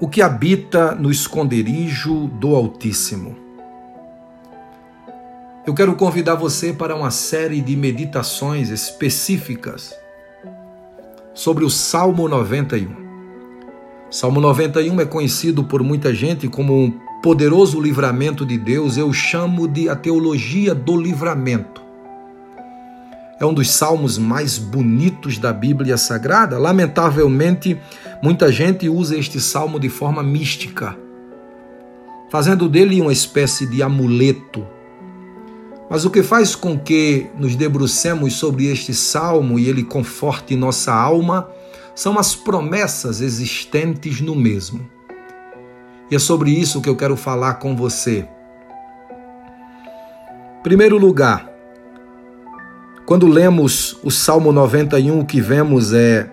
o que habita no esconderijo do Altíssimo. Eu quero convidar você para uma série de meditações específicas sobre o Salmo 91. Salmo 91 é conhecido por muita gente como um poderoso livramento de Deus, eu chamo de a teologia do livramento. É um dos salmos mais bonitos da Bíblia Sagrada. Lamentavelmente, muita gente usa este salmo de forma mística, fazendo dele uma espécie de amuleto mas o que faz com que nos debrucemos sobre este salmo e ele conforte nossa alma são as promessas existentes no mesmo. E é sobre isso que eu quero falar com você. Primeiro lugar, quando lemos o Salmo 91, o que vemos é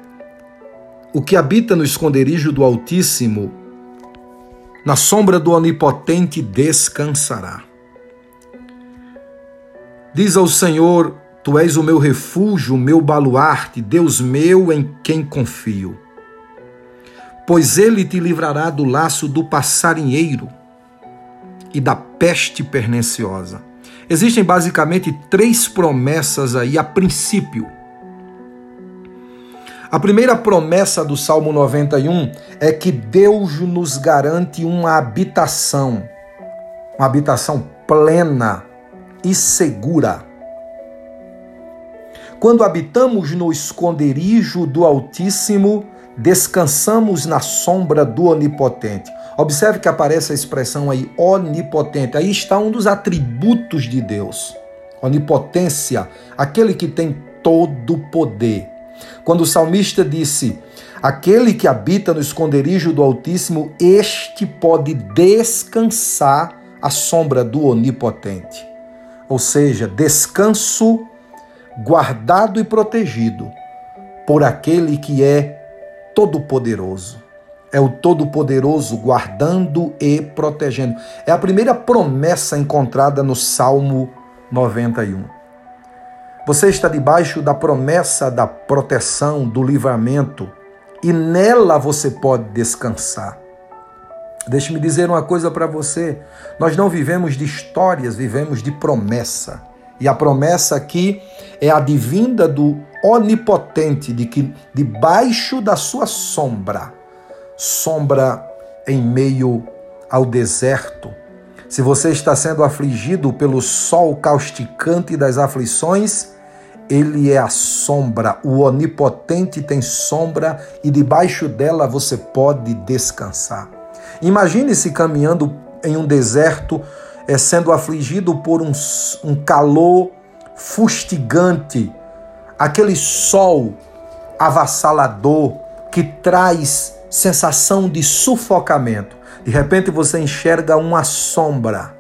o que habita no esconderijo do Altíssimo, na sombra do Onipotente descansará. Diz ao Senhor: Tu és o meu refúgio, o meu baluarte, Deus meu em quem confio. Pois ele te livrará do laço do passarinheiro e da peste perniciosa. Existem basicamente três promessas aí a princípio. A primeira promessa do Salmo 91 é que Deus nos garante uma habitação, uma habitação plena e segura. Quando habitamos no esconderijo do Altíssimo, descansamos na sombra do Onipotente. Observe que aparece a expressão aí, onipotente. Aí está um dos atributos de Deus. Onipotência, aquele que tem todo o poder. Quando o salmista disse: Aquele que habita no esconderijo do Altíssimo, este pode descansar à sombra do Onipotente ou seja, descanso guardado e protegido por aquele que é todo-poderoso. É o Todo-Poderoso guardando e protegendo. É a primeira promessa encontrada no Salmo 91. Você está debaixo da promessa da proteção, do livramento, e nela você pode descansar. Deixe-me dizer uma coisa para você. Nós não vivemos de histórias, vivemos de promessa. E a promessa aqui é a divinda do onipotente, de que debaixo da sua sombra, sombra em meio ao deserto, se você está sendo afligido pelo sol causticante das aflições, ele é a sombra, o onipotente tem sombra e debaixo dela você pode descansar. Imagine-se caminhando em um deserto, é, sendo afligido por um, um calor fustigante, aquele sol avassalador que traz sensação de sufocamento. De repente você enxerga uma sombra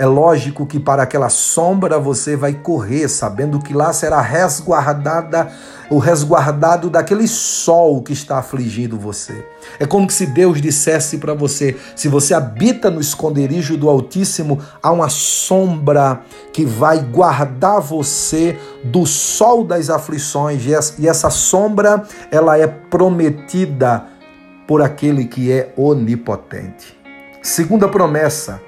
é lógico que para aquela sombra você vai correr, sabendo que lá será resguardada o resguardado daquele sol que está afligindo você. É como se Deus dissesse para você: se você habita no esconderijo do Altíssimo, há uma sombra que vai guardar você do sol das aflições, e essa sombra ela é prometida por aquele que é onipotente. Segunda promessa,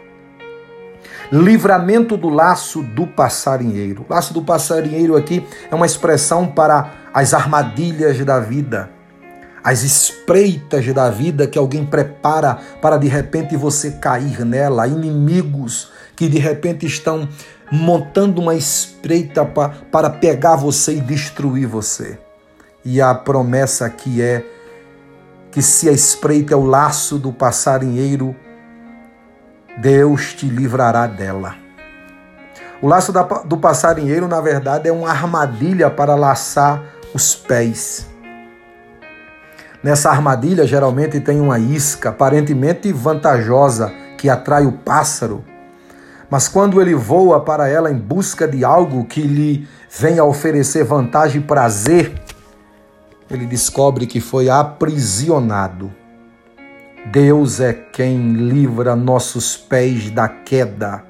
livramento do laço do passarinheiro. Laço do passarinheiro aqui é uma expressão para as armadilhas da vida, as espreitas da vida que alguém prepara para de repente você cair nela, inimigos que de repente estão montando uma espreita para pegar você e destruir você. E a promessa aqui é que se a espreita é o laço do passarinheiro, Deus te livrará dela. O laço do passarinheiro, na verdade, é uma armadilha para laçar os pés. Nessa armadilha, geralmente tem uma isca aparentemente vantajosa que atrai o pássaro. Mas quando ele voa para ela em busca de algo que lhe venha oferecer vantagem e prazer, ele descobre que foi aprisionado. Deus é quem livra nossos pés da queda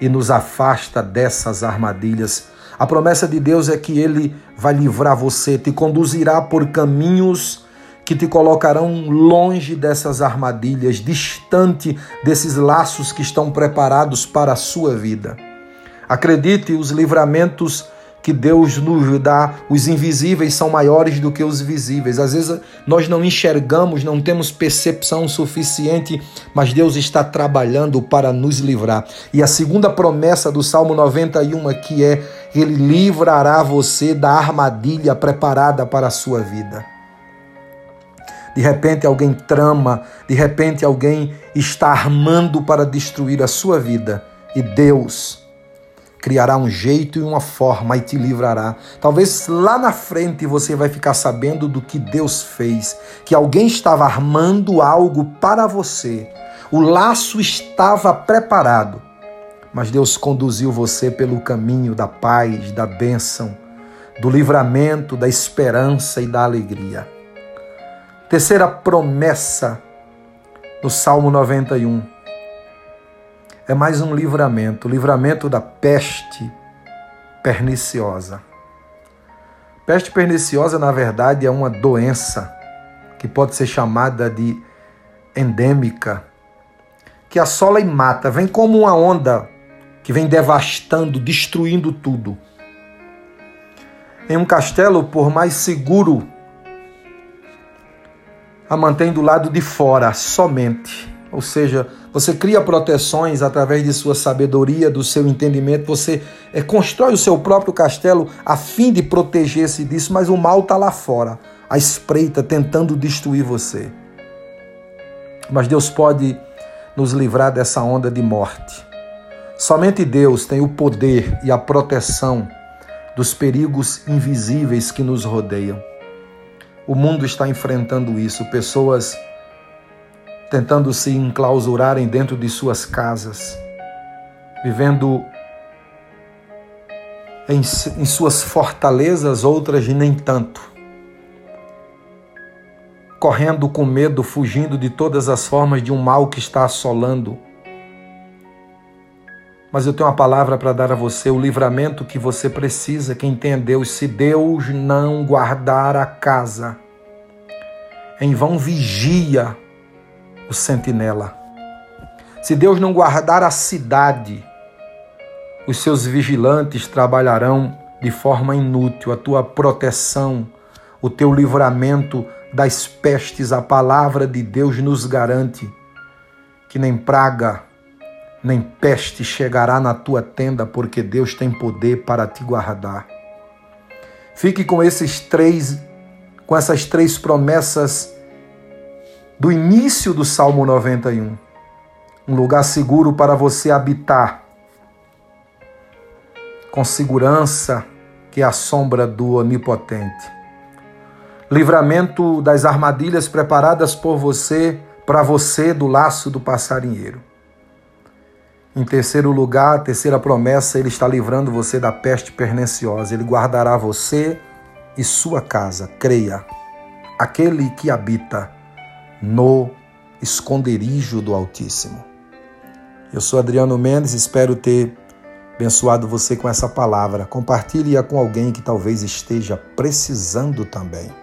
e nos afasta dessas armadilhas. A promessa de Deus é que Ele vai livrar você, te conduzirá por caminhos que te colocarão longe dessas armadilhas, distante desses laços que estão preparados para a sua vida. Acredite, os livramentos que Deus nos dá, os invisíveis são maiores do que os visíveis. Às vezes nós não enxergamos, não temos percepção suficiente, mas Deus está trabalhando para nos livrar. E a segunda promessa do Salmo 91 aqui é: Ele livrará você da armadilha preparada para a sua vida. De repente alguém trama, de repente alguém está armando para destruir a sua vida. E Deus criará um jeito e uma forma e te livrará. Talvez lá na frente você vai ficar sabendo do que Deus fez, que alguém estava armando algo para você. O laço estava preparado, mas Deus conduziu você pelo caminho da paz, da bênção, do livramento, da esperança e da alegria. Terceira promessa no Salmo 91 é mais um livramento, livramento da peste perniciosa. Peste perniciosa, na verdade, é uma doença que pode ser chamada de endêmica, que assola e mata, vem como uma onda que vem devastando, destruindo tudo. Em um castelo, por mais seguro, a mantém do lado de fora somente. Ou seja, você cria proteções através de sua sabedoria, do seu entendimento, você é, constrói o seu próprio castelo a fim de proteger-se disso, mas o mal está lá fora, a espreita, tentando destruir você. Mas Deus pode nos livrar dessa onda de morte. Somente Deus tem o poder e a proteção dos perigos invisíveis que nos rodeiam. O mundo está enfrentando isso, pessoas tentando se enclausurarem dentro de suas casas, vivendo em, em suas fortalezas, outras nem tanto, correndo com medo, fugindo de todas as formas de um mal que está assolando. Mas eu tenho uma palavra para dar a você, o livramento que você precisa. Quem tem é Deus. Se Deus não guardar a casa, em vão vigia o sentinela. Se Deus não guardar a cidade, os seus vigilantes trabalharão de forma inútil. A tua proteção, o teu livramento das pestes, a palavra de Deus nos garante que nem praga, nem peste chegará na tua tenda, porque Deus tem poder para te guardar. Fique com esses três, com essas três promessas do início do Salmo 91. Um lugar seguro para você habitar, com segurança, que é a sombra do Onipotente. Livramento das armadilhas preparadas por você, para você, do laço do passarinheiro. Em terceiro lugar, terceira promessa, ele está livrando você da peste perniciosa. Ele guardará você e sua casa. Creia. Aquele que habita no esconderijo do Altíssimo. Eu sou Adriano Mendes, espero ter abençoado você com essa palavra. Compartilhe-a com alguém que talvez esteja precisando também.